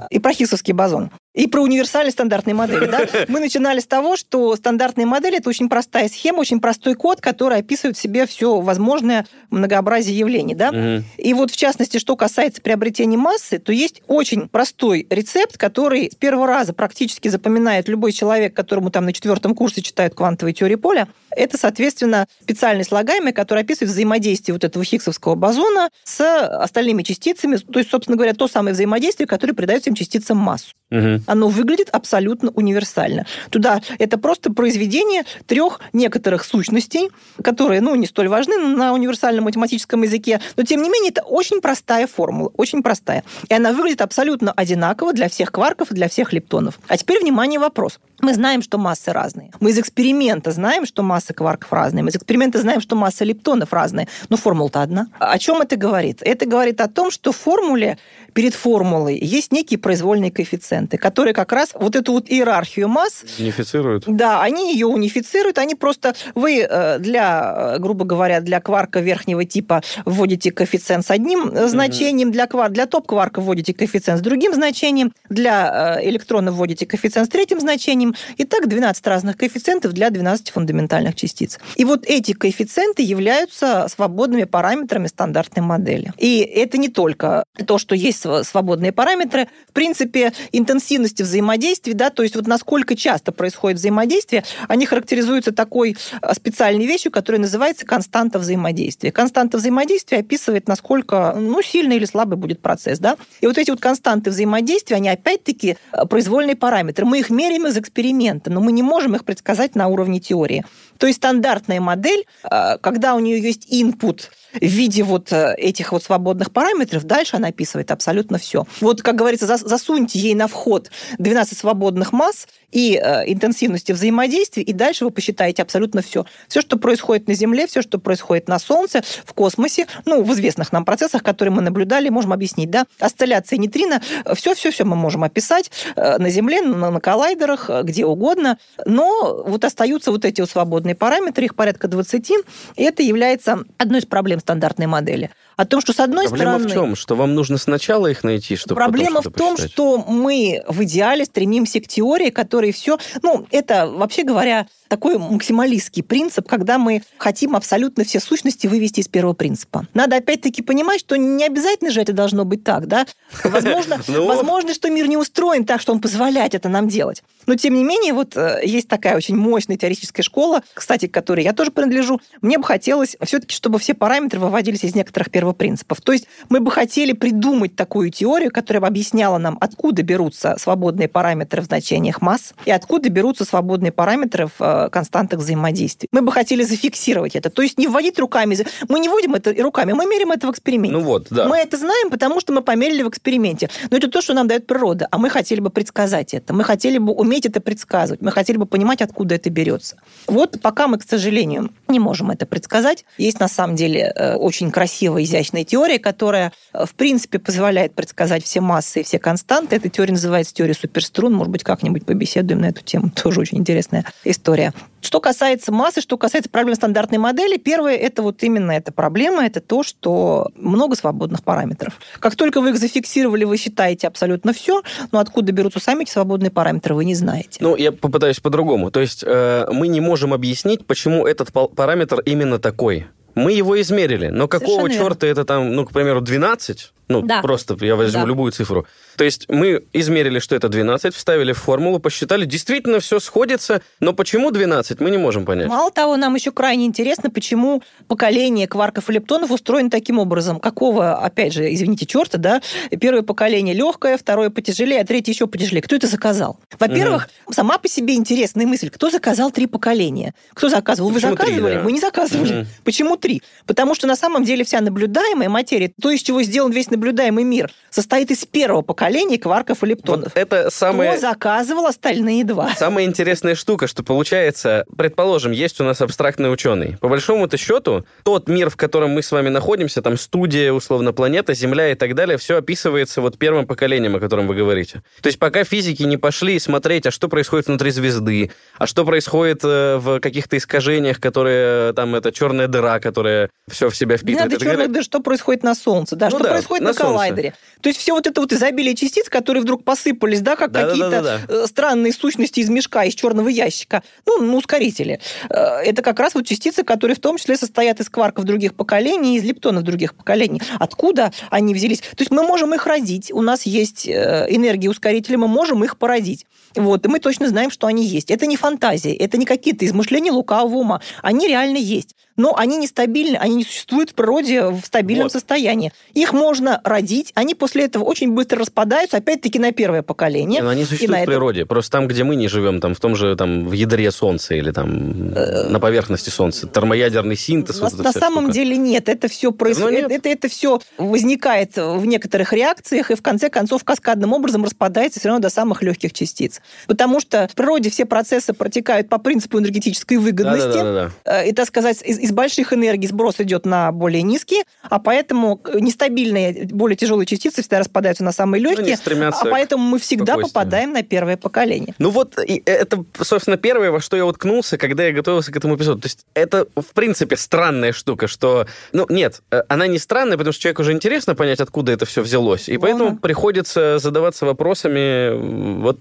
И про Хиггсовский бозон. И про универсальные стандартные модели. Да? [LAUGHS] Мы начинали с того, что стандартные модели – это очень простая схема, очень простой код, который описывает в себе все возможное многообразие явлений. Да? Мгм. И вот, в частности, что касается приобретения массы, то есть очень простой рецепт, который с первого раза практически запоминает любой человек, которому там на четвертом курсе читают квантовые теории поля. Это, соответственно, специальный слагаемый, который описывает взаимодействие вот этого Хиггсовского бозона с остальными частицами. То есть, собственно говоря, то самое взаимодействие, которое придает этим частицам массу Мгм. оно выглядит абсолютно универсально. Туда это просто произведение трех некоторых сущностей, которые, ну, не столь важны на универсальном математическом языке, но тем не менее это очень простая формула, очень простая. И она выглядит абсолютно одинаково для всех кварков и для всех лептонов. А теперь, внимание, вопрос. Мы знаем, что массы разные. Мы из эксперимента знаем, что масса кварков разные. Мы из эксперимента знаем, что масса лептонов разная. Но формула-то одна. О чем это говорит? Это говорит о том, что в формуле, перед формулой, есть некие произвольные коэффициенты, которые как раз вот эту вот иерархию масс Унифицируют. да, они ее унифицируют, они просто, вы э, для, э, грубо говоря, для кварка верхнего типа вводите коэффициент с одним э, значением, для, квар, для топ-кварка вводите коэффициент с другим значением, для электрона вводите коэффициент с третьим значением, и так 12 разных коэффициентов для 12 фундаментальных частиц. И вот эти коэффициенты являются свободными параметрами стандартной модели. И это не только то, что есть св- свободные параметры. В принципе, интенсивности взаимодействия, да, то есть вот насколько часто происходит взаимодействие, они характеризуются такой э, специальной вещью, которая называется константа взаимодействия. Константа взаимодействия описывает, насколько ну, сильный или слабый будет процесс. Да? И вот эти вот константы взаимодействия, они опять-таки э, произвольные параметры. Мы их меряем из эксперимента, но мы не можем их предсказать на уровне теории. То есть стандартная модель, э, когда у нее есть input в виде вот э, этих вот свободных параметров, дальше она описывает абсолютно все. Вот, как говорится, засуньте ей на вход 12 свободных масс и э, интенсивности взаимодействия, и дальше вы посчитаете абсолютно все. Все, что происходит на Земле, все, что происходит на Солнце, в космосе, ну, в известных нам процессах, которые мы наблюдали, можем объяснить, да, осцилляция нейтрино, все-все-все мы можем описать на Земле, на, на коллайдерах, где угодно, но вот остаются вот эти вот свободные параметры, их порядка 20, и это является одной из проблем стандартной модели. О том, что с одной Проблема стороны... в чем? Что вам нужно сначала их найти, чтобы Проблема в том, посчитать? что мы в идеале стремимся к теории, которая все... Ну, это, вообще говоря, такой максималистский принцип, когда мы хотим абсолютно все сущности вывести из первого принципа. Надо опять-таки понимать, что не обязательно же это должно быть так, да? Возможно, [LAUGHS] Ну. возможно, что мир не устроен так, что он позволяет это нам делать. Но, тем не менее, вот э, есть такая очень мощная теоретическая школа, кстати, к которой я тоже принадлежу. Мне бы хотелось все-таки, чтобы все параметры выводились из некоторых первопринципов. То есть мы бы хотели придумать такую теорию, которая бы объясняла нам, откуда берутся свободные параметры в значениях масс и откуда берутся свободные параметры в э, константах взаимодействия. Мы бы хотели зафиксировать это. То есть не вводить руками. Мы не вводим это руками, мы меряем это в эксперименте. Ну вот, да. Мы это знаем, потому что мы померили в эксперименте. Но это то, что нам дает природа. А мы хотели бы предсказать это. Мы хотели бы уметь это предсказывать. Мы хотели бы понимать, откуда это берется. Вот пока мы, к сожалению, не можем это предсказать. Есть на самом деле э, очень красивая, изящная теория, которая, э, в принципе, позволяет предсказать все массы и все константы. Эта теория называется теория суперструн. Может быть, как-нибудь побеседуем на эту тему. [LAUGHS] Тоже очень интересная история. Что касается массы, что касается проблем стандартной модели, первое, это вот именно эта проблема, это то, что много свободных параметров. Как только вы их зафиксировали, вы считаете абсолютно все, но откуда берутся сами эти свободные параметры, вы не знаете. Ну, я попытаюсь по-другому. То есть э, мы не можем объяснить, почему этот параметр именно такой. Мы его измерили, но какого Совершенно черта это там, ну, к примеру, 12? Ну, Да. просто я возьму Да. любую цифру. То есть мы измерили, что это 12, вставили в формулу, посчитали, действительно все сходится, но почему 12, мы не можем понять. Мало того, нам еще крайне интересно, почему поколение кварков и лептонов устроено таким образом. Какого, опять же, извините, черта, да? Первое поколение легкое, второе потяжелее, а третье еще потяжелее. Кто это заказал? Во-первых, сама по себе интересная мысль. Кто заказал три поколения? Кто заказывал? Вы Почему три, заказывали? да? Мы не заказывали. Мгм. Почему три? Потому что на самом деле вся наблюдаемая материя, то, из чего сделан весь наблюдаемый мир, состоит из первого поколения кварков и лептонов. Вот это самое... Кто заказывал остальные два? Самая интересная штука, что получается, предположим, есть у нас абстрактный ученый. По большому-то счету, тот мир, в котором мы с вами находимся, там студия, условно, планета, Земля и так далее, все описывается вот первым поколением, о котором вы говорите. То есть пока физики не пошли смотреть, а что происходит внутри звезды, а что происходит э, в каких-то искажениях, которые, там, это черная дыра, которая все в себя Не впитывает. надо и так далее. черных дыр, что происходит на Солнце, да, Ну что да, происходит на на, коллайдере. То есть все вот это вот изобилие частиц, которые вдруг посыпались, да, как Да-да-да-да-да. какие-то э, странные сущности из мешка, из черного ящика, ну, ну, ускорители. Э, Это как раз вот частицы, которые в том числе состоят из кварков других поколений, из лептонов других поколений. Откуда они взялись? То есть мы можем их родить, у нас есть э, энергии ускорители, мы можем их породить. Вот, и мы точно знаем, что они есть. Это не фантазии, это не какие-то измышления лукавого ума. Они реально есть. Но они нестабильны, они не существуют в природе в стабильном Вот. состоянии. Их можно родить, они после этого очень быстро распадаются, опять-таки на первое поколение. Но они существуют в это- природе. Просто там, где мы не живем, там в том же там в ядре Солнца или там Э, на поверхности Солнца, термоядерный синтез. На, вот самом штука. деле нет, это все происходит, нет. это, это все возникает в некоторых реакциях и в конце концов каскадным образом распадается все равно до самых легких частиц. Потому что в природе все процессы протекают по принципу энергетической выгодности. Э, И, так сказать, из, из больших энергий сброс идет на более низкие, а поэтому э, нестабильные, более тяжелые частицы всегда распадаются на самые Ну, легкие, стремятся а поэтому мы всегда попадаем на первое поколение. Ну вот, и это, собственно, первое, во что я уткнулся, когда я готовился к этому эпизоду. То есть это, в принципе, странная штука, что... Ну, нет, э, она не странная, потому что человеку уже интересно понять, откуда это все взялось. И Ага. поэтому приходится задаваться вопросами, вот,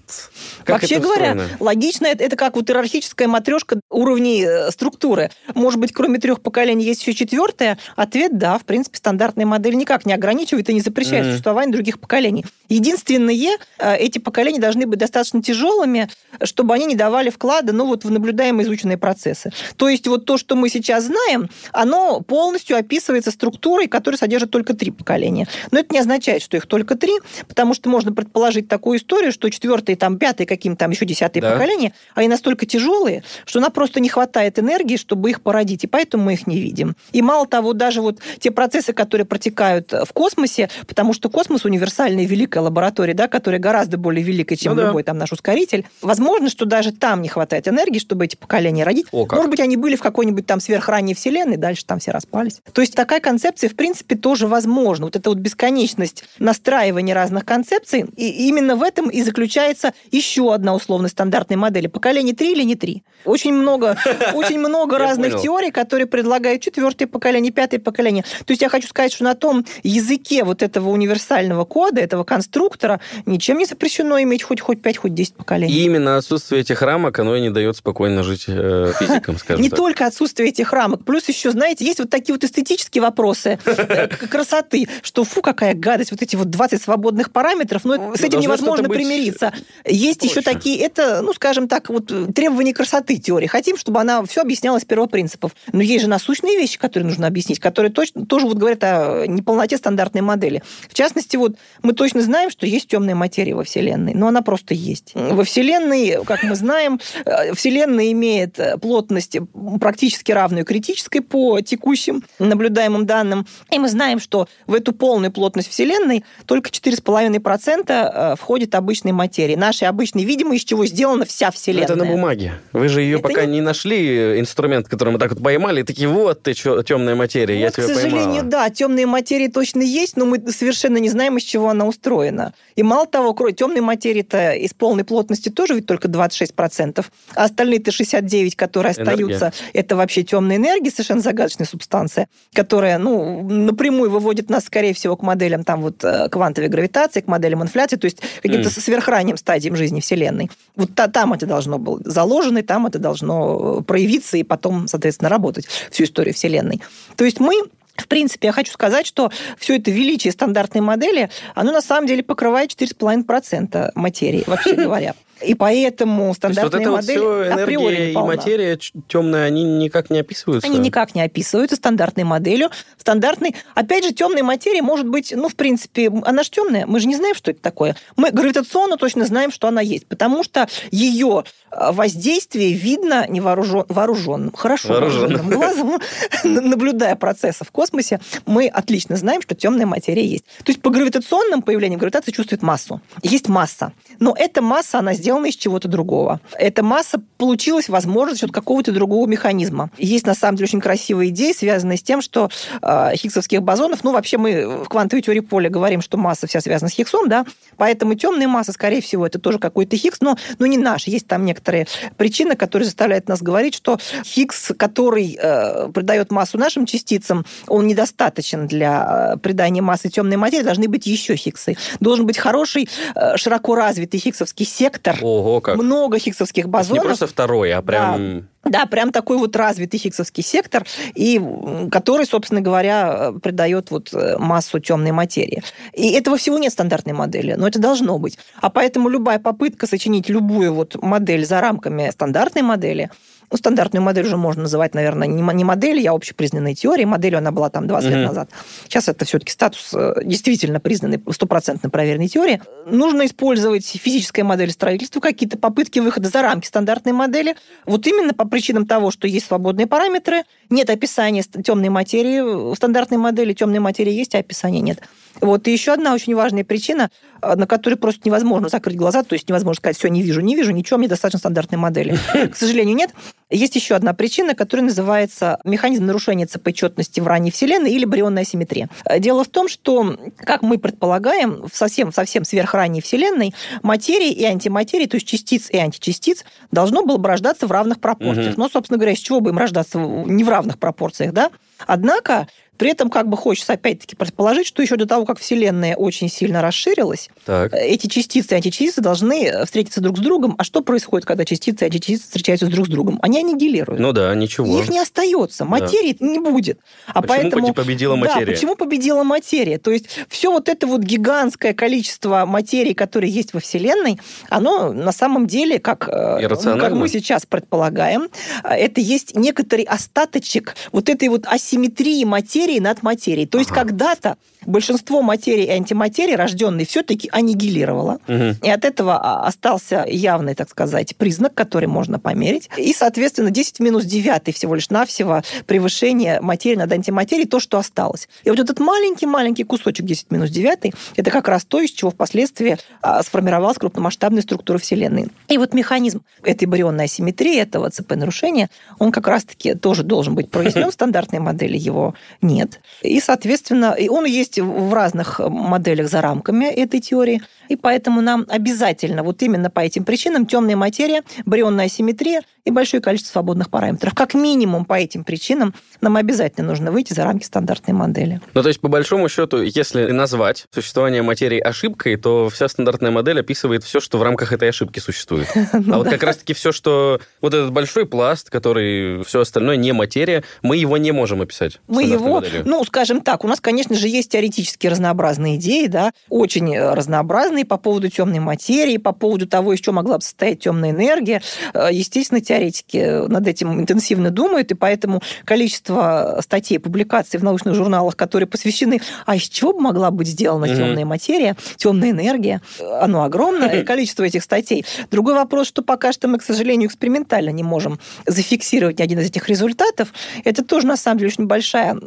как Вообще это говоря, логично, это, это как вот иерархическая матрешка уровней э, структуры. Может быть, кроме трех поколений есть еще четвертое? Ответ – да, в принципе, стандартная модель никак не ограничивается ограничивает и не запрещает mm. существование других поколений. Единственное, э, эти поколения должны быть достаточно тяжелыми, чтобы они не давали вклада ну, вот, в наблюдаемые изученные процессы. То есть вот то, что мы сейчас знаем, оно полностью описывается структурой, которая содержит только три поколения. Но это не означает, что их только три, потому что можно предположить такую историю, что четвертые, там, пятые, каким-то там еще десятые да. поколения, они настолько тяжелые, что нам просто не хватает энергии, чтобы их породить, и поэтому мы их не видим. И мало того, даже вот те процессы, которые протекают в космосе, потому что космос универсальная великая лаборатория, да, которая гораздо более великая, чем ну, любой да. там наш ускоритель, возможно, что даже там не хватает энергии, чтобы эти поколения родить. О, как. Может быть, они были в какой-нибудь там сверхранней вселенной, дальше там все распались. То есть такая концепция, в принципе, тоже возможна. Вот эта вот бесконечность настраивания разных концепций, и именно в этом и заключается еще одна условно стандартная модель. Поколение 3 или не 3. Очень много, [LAUGHS] очень много разных теорий, которые предлагают четвертое поколение, пятое поколение. То есть я хочу сказать, что на том языке вот этого универсального кода, этого конструктора, ничем не запрещено иметь хоть, хоть 5, хоть 10 поколений. И именно отсутствие этих рамок, оно и не дает спокойно жить э, физикам, [LAUGHS] скажем Не только отсутствие этих рамок. Плюс еще, знаете, есть вот такие вот эстетические вопросы э, [LAUGHS] красоты, что фу, какая гадость, вот эти вот 20 свободных параметров, но ну, с этим невозможно примириться. Есть еще такие, это, ну, скажем так, вот требования красоты теории. Хотим, чтобы она все объясняла с первого принципов. Но есть же насущные вещи, которые нужно объяснить, которые точно, тоже вот говорят о неполноте стандартной модели. В частности, вот мы точно знаем, что есть темная материя во Вселенной, но она просто есть. Во Вселенной, как мы знаем, э, Вселенная имеет плотность практически равную критической по текущим наблюдаемым данным. И мы знаем, что в эту полную плотность Вселенной только 4,5% э, входит обычной материи. Нашей обычной, видимо, из чего сделана вся Вселенная. Это на бумаге. Вы же ее Это пока не... не нашли, инструмент, который мы так вот поймали, и такие, вот ты, темная материя, вот, я тебя к сожалению, поймала. да, темные материи точно есть, но мы совершенно не знаем, из чего она устроена. И мало того, кроме темной материи-то из полной плотности тоже ведь только 26%, а остальные-то 69, которые остаются, Энергия. это вообще темная энергия, совершенно загадочная субстанция, которая, ну, напрямую выводит нас, скорее всего, к моделям там вот э, квантовой гравитации, к моделям инфляции, то есть каким-то mm. сверхранним стадиям жизни Вселенной. Вот та, там это должно было заложено, и там это должно проявиться и потом, соответственно, работать всю историю Вселенной. То есть мы в принципе, я хочу сказать, что все это величие стандартной модели, оно на самом деле покрывает 4,5% материи, вообще [LAUGHS] говоря. И поэтому стандартные вот это модели вот все энергия и материя темная, они никак не описываются. Они никак не описываются стандартной моделью. Стандартной, опять же, темной материи может быть, ну, в принципе, она же темная, мы же не знаем, что это такое. Мы гравитационно точно знаем, что она есть, потому что ее э, воздействие видно невооружен... вооруженным, хорошо вооруженным глазом, [LAUGHS] наблюдая процессы в космосе, мы отлично знаем, что темная материя есть. То есть по гравитационным появлениям гравитация чувствует массу. Есть масса. Но эта масса, она сделана из чего-то другого. Эта масса получилась, возможно, за счет какого-то другого механизма. Есть, на самом деле, очень красивая идея, связанная с тем, что э, хиггсовских бозонов, ну, вообще мы в квантовой теории поля говорим, что масса вся связана с Хиггсом, да, поэтому темная масса, скорее всего, это тоже какой-то Хиггс, но, но не наш. Есть там некоторые причины, которые заставляют нас говорить, что Хиггс, который э, придает массу нашим частицам, он недостаточен для э, придания массы темной материи, должны быть еще Хиггсы. Должен быть хороший, э, широко развитый хиггсовский сектор, Ого, как. много хиггсовских бозонов. Не просто второй, а прям... Да. Да, прям такой вот развитый хиггсовский сектор, и который, собственно говоря, придает вот э, массу темной материи. И этого всего нет стандартной модели, но это должно быть. А поэтому любая попытка сочинить любую вот модель за рамками стандартной модели – ну, стандартную модель уже можно называть, наверное, не модель, а общепризнанной теорией. Моделью она была там 20 mm-hmm. лет назад. Сейчас это все-таки статус э, действительно признанной, стопроцентно проверенной теории. Нужно использовать физическая модель строительства, какие-то попытки выхода за рамки стандартной модели. Вот именно по причинам того, что есть свободные параметры, нет описания темной материи в стандартной модели, темной материи есть, а описания нет. Вот. И еще одна очень важная причина, э, на которую просто невозможно закрыть глаза, то есть невозможно сказать, все, не вижу, не вижу, ничего, мне достаточно стандартной модели. [LAUGHS] К сожалению, нет. Есть еще одна причина, которая называется механизм нарушения ЦП четности в ранней Вселенной или барионная асимметрия. Дело в том, что, как мы предполагаем, в совсем, совсем сверхранней Вселенной материи и антиматерии, то есть частиц и античастиц, должно было бы рождаться в равных пропорциях. Угу. Но, собственно говоря, из чего бы им рождаться не в равных пропорциях, да? Однако при этом как бы хочется опять-таки предположить, что еще до того, как Вселенная очень сильно расширилась, так. эти частицы и античастицы должны встретиться друг с другом. А что происходит, когда частицы и античастицы встречаются друг с другом? Они аннигилируют. Ну да, ничего. Их не остается, материи да. не будет. А почему поэтому победила материя? Да, почему победила материя? То есть все вот это вот гигантское количество материи, которые есть во Вселенной, оно на самом деле, как, э, ну, как мы сейчас предполагаем, э, это есть некоторый остаточек вот этой вот асимметрии материи, материи над материей. То есть ага. когда-то большинство материи и антиматерии рожденной все-таки аннигилировало. Угу. И от этого а, остался явный, так сказать, признак, который можно померить. И, соответственно, 10 в минус 9 всего лишь навсего превышение материи над антиматерией, то, что осталось. И вот этот маленький-маленький кусочек 10 в минус 9 это как раз то, из чего впоследствии а, сформировалась крупномасштабная структура Вселенной. И вот механизм этой барионной асимметрии, этого ЦП-нарушения, он как раз-таки тоже должен быть прояснен в стандартной модели, его нет. И, соответственно, и он есть есть в разных моделях за рамками этой теории. И поэтому нам обязательно вот именно по этим причинам темная материя, барионная асимметрия и большое количество свободных параметров. Как минимум по этим причинам нам обязательно нужно выйти за рамки стандартной модели. Ну, то есть, по большому счету, если назвать существование материи ошибкой, то вся стандартная модель описывает все, что в рамках этой ошибки существует. [LAUGHS] Ну а вот как раз-таки все, что... Вот этот большой пласт, который все остальное не материя, мы его не можем описать. Мы его... Ну, скажем так, у нас, конечно же, есть теоретически разнообразные идеи, да, очень разнообразные, данные по поводу темной материи, по поводу того, из чего могла бы состоять темная энергия. Э, естественно, теоретики над этим интенсивно думают, и поэтому количество статей, публикаций в научных журналах, которые посвящены, а из чего бы могла быть сделана mm-hmm. темная материя, темная энергия, оно огромное, [LAUGHS] количество этих статей. Другой вопрос, что пока что мы, к сожалению, экспериментально не можем зафиксировать ни один из этих результатов. Это тоже, на самом деле, очень большая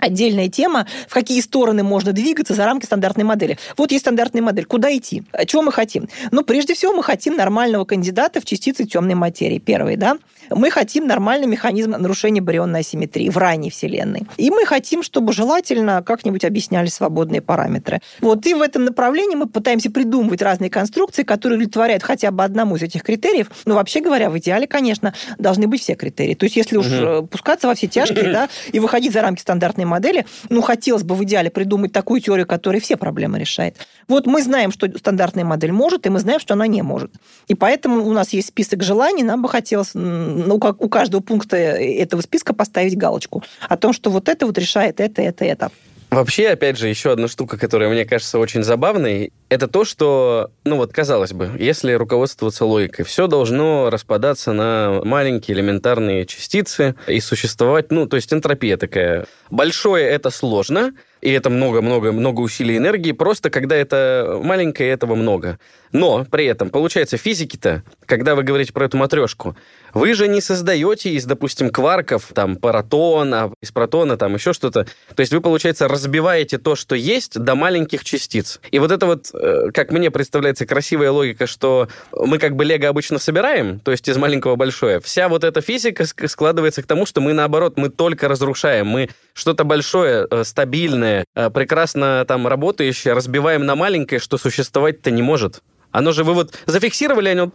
отдельная тема, в какие стороны можно двигаться за рамки стандартной модели. Вот есть стандартная модель. Куда идти? Чего мы хотим? Ну, прежде всего, мы хотим нормального кандидата в частицы темной материи. Первый, да? Мы хотим нормальный механизм нарушения барионной асимметрии в ранней Вселенной. И мы хотим, чтобы желательно как-нибудь объясняли свободные параметры. Вот и в этом направлении мы пытаемся придумывать разные конструкции, которые удовлетворяют хотя бы одному из этих критериев. Но вообще говоря, в идеале, конечно, должны быть все критерии. То есть если уж угу. пускаться во все тяжкие, [CLEARS THROAT] да, и выходить за рамки стандартной модели, ну, хотелось бы в идеале придумать такую теорию, которая все проблемы решает. Вот мы знаем, что стандартная модель может, и мы знаем, что она не может. И поэтому у нас есть список желаний, нам бы хотелось ну, как у каждого пункта этого списка поставить галочку о том, что вот это вот решает это, это, это. Вообще, опять же, еще одна штука, которая мне кажется очень забавной, это то, что, ну вот, казалось бы, если руководствоваться логикой, все должно распадаться на маленькие элементарные частицы и существовать, ну, то есть энтропия такая. Большое это сложно, и это много-много-много усилий энергии, просто когда это маленькое, этого много. Но при этом, получается, физики-то, когда вы говорите про эту матрешку, вы же не создаете из, допустим, кварков, там, паратона, из протона, там, еще что-то. То есть вы, получается, разбиваете то, что есть, до маленьких частиц. И вот это вот, э, как мне представляется, красивая логика, что мы как бы лего обычно собираем, то есть из маленького большое. Вся вот эта физика складывается к тому, что мы, наоборот, мы только разрушаем. Мы что-то большое, э, стабильное, э, прекрасно там работающее разбиваем на маленькое, что существовать-то не может. Оно же вы вот зафиксировали, оно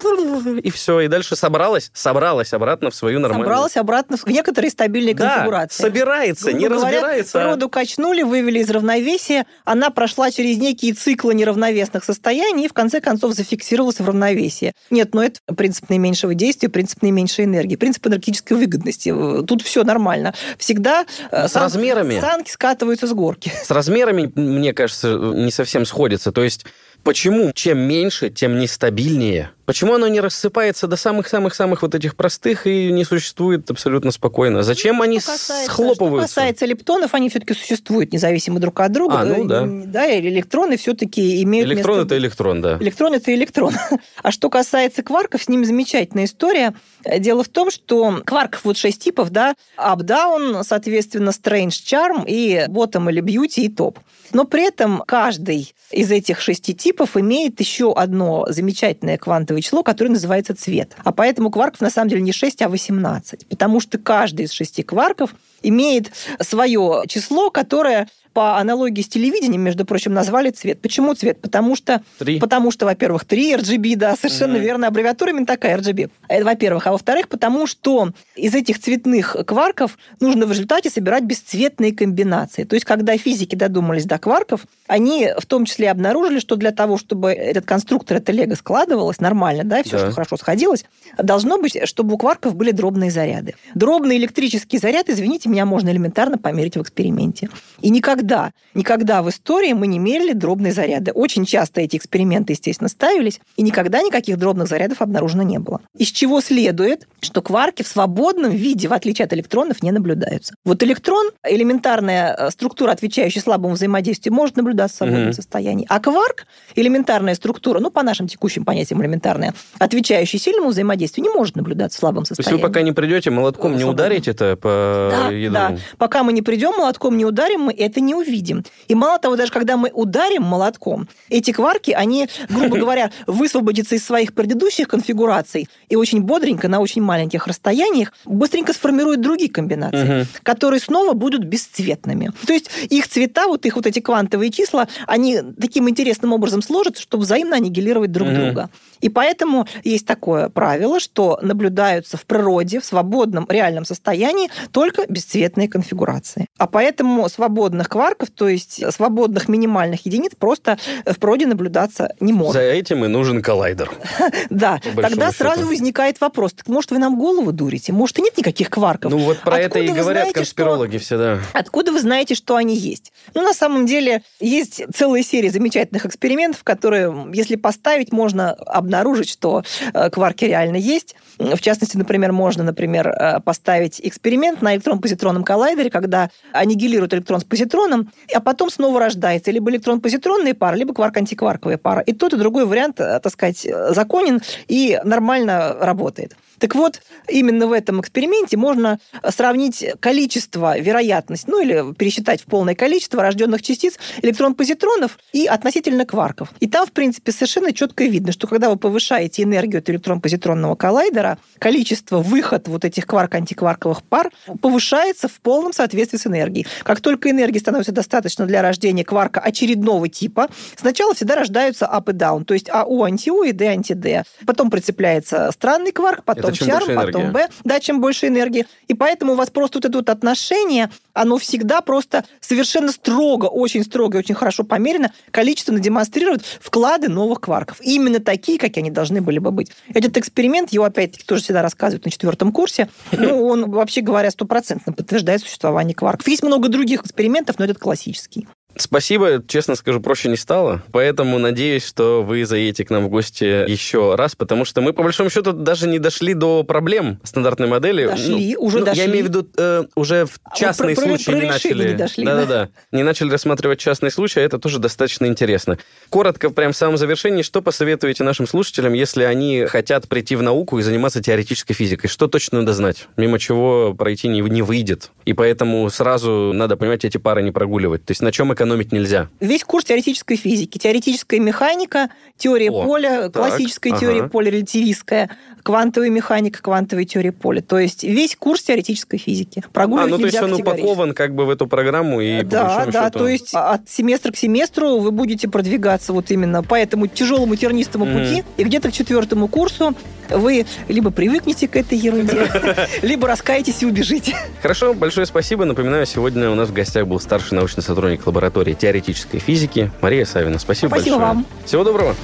и все, и дальше собралось, собралось обратно в свою нормальную... Собралось обратно в некоторые стабильные да, конфигурации. собирается, Грубо не говоря, разбирается. Природу качнули, вывели из равновесия, она прошла через некие циклы неравновесных состояний и в конце концов зафиксировалась в равновесии. Нет, но ну это принцип наименьшего действия, принцип наименьшей энергии, принцип энергетической выгодности. Тут все нормально. Всегда э, с сан... размерами... санки скатываются с горки. С размерами, мне кажется, не совсем сходится. То есть Почему чем меньше, тем нестабильнее? Почему оно не рассыпается до самых-самых-самых вот этих простых и не существует абсолютно спокойно? Зачем они что касается, схлопываются? Что касается лептонов, они все-таки существуют независимо друг от друга. А, ну да. Да, и электроны все-таки имеют Электрон место... это электрон, да. Электрон это электрон. [LAUGHS] А что касается кварков, с ними замечательная история. Дело в том, что кварков вот шесть типов, да, up-down, соответственно, strange charm и bottom или beauty и top. Но при этом каждый из этих шести типов имеет еще одно замечательное квантовое квантовое число, которое называется цвет. А поэтому кварков на самом деле не 6, а 18. Потому что каждый из шести кварков имеет свое число, которое по аналогии с телевидением, между прочим, назвали цвет. Почему цвет? Потому что, Три. потому что во-первых, 3 RGB, да, совершенно Мгм. верно, аббревиатура именно такая RGB. Это во-первых. А во-вторых, потому что из этих цветных кварков нужно в результате собирать бесцветные комбинации. То есть, когда физики додумались до кварков, они в том числе обнаружили, что для того, чтобы этот конструктор, это лего складывалось нормально, да, все, Да. что хорошо сходилось, должно быть, чтобы у кварков были дробные заряды. Дробный электрический заряд, извините меня, можно элементарно померить в эксперименте. И никогда, никогда в истории мы не мерили дробные заряды. Очень часто эти эксперименты, естественно, ставились, и никогда никаких дробных зарядов обнаружено не было. Из чего следует, что кварки в свободном виде, в отличие от электронов, не наблюдаются. Вот электрон, элементарная э, структура, отвечающая слабому взаимодействию, может наблюдаться в свободном Мгм. состоянии. А кварк, элементарная структура, ну, по нашим текущим понятиям элементарная, отвечающая сильному взаимодействию, не может наблюдаться в слабом То есть состоянии. вы пока не придете, молотком не Свободно. ударите это по Да, ядру? да. Пока мы не придем, молотком не ударим, мы это не увидим. И мало того, даже когда мы ударим молотком, эти кварки, они, грубо [LAUGHS] говоря, высвободятся из своих предыдущих конфигураций и очень бодренько на очень маленьких расстояниях быстренько сформируют другие комбинации, Мгм. которые снова будут бесцветными. То есть их цвета, вот их вот эти квантовые числа, они таким интересным образом сложатся, чтобы взаимно аннигилировать друг Мгм. друга. И поэтому есть такое правило, что наблюдаются в природе, в свободном реальном состоянии только бесцветные конфигурации. А поэтому свободных кварков, то есть свободных минимальных единиц, просто в природе наблюдаться не За может. этим и нужен коллайдер. [LAUGHS] Да, тогда сразу возникает вопрос, так может вы нам голову дурите? Может и нет никаких кварков? Ну вот про это и говорят конспирологи все, да. Откуда вы знаете, что они есть? Ну, на самом деле, есть целая серия замечательных экспериментов, которые, если поставить, можно обнаружить, что э, кварки реально есть. В частности, например, можно, например, э, поставить эксперимент на электрон-позитронном коллайдере, когда аннигилируют электрон с позитроном, а потом снова рождается либо электрон-позитронная пара, либо кварк-антикварковая пара. И тот, и другой вариант, э, так сказать, э, законен и нормально работает. Так вот, именно в этом эксперименте можно сравнить количество, вероятность, ну или пересчитать в полное количество рожденных частиц электрон-позитронов и относительно кварков. И там, в принципе, совершенно четко видно, что когда вы повышаете энергию от электрон-позитронного коллайдера, количество выход вот этих кварк-антикварковых пар повышается в полном соответствии с энергией. Как только энергии становится достаточно для рождения кварка очередного типа, сначала всегда рождаются up и down, то есть АУ анти-У и Д анти-Д. Потом прицепляется странный кварк, потом чем чарм, больше потом энергии. Б, да, чем больше энергии. И поэтому у вас просто вот это вот отношение, оно всегда просто совершенно строго, очень строго и очень хорошо померено, количественно демонстрирует вклады новых кварков. Именно такие, какие они должны были бы быть. Этот эксперимент, его опять-таки тоже всегда рассказывают на четвертом курсе, ну, [LAUGHS] он, вообще говоря, стопроцентно подтверждает существование кварков. Есть много других экспериментов, но этот классический. Спасибо, честно скажу, проще не стало. Поэтому надеюсь, что вы заедете к нам в гости еще раз, потому что мы, по большому счету, даже не дошли до проблем стандартной модели. Дошли, уже ну, дошли. Я имею в виду, э, уже в А вот частные про- про- случаи про не решение начали. не дошли, Да-да-да. Не начали рассматривать частные случаи, а это тоже достаточно интересно. Коротко, прям в самом завершении, что посоветуете нашим слушателям, если они хотят прийти в науку и заниматься теоретической физикой? Что точно надо знать? Мимо чего пройти не, не выйдет. И поэтому сразу надо, понимать, эти пары не прогуливать. То есть на чем экономить нельзя? Весь курс теоретической физики, теоретическая механика, теория О, поля, так, классическая ага. теория поля релятивистская, квантовая механика, квантовая теория поля. То есть весь курс теоретической физики. А, Прогуливать ну то есть он упакован как бы в эту программу и Да, да, счету- то есть от семестра к семестру вы будете продвигаться вот именно по этому тяжелому тернистому Мгм. пути, и где-то к четвертому курсу вы либо привыкнете к этой ерунде, [LAUGHS] либо раскаетесь и убежите. Хорошо, большое спасибо. Напоминаю, сегодня у нас в гостях был старший научный сотрудник лаборатории теоретической физики Мария Савина. Спасибо, Спасибо большое. вам. Всего доброго.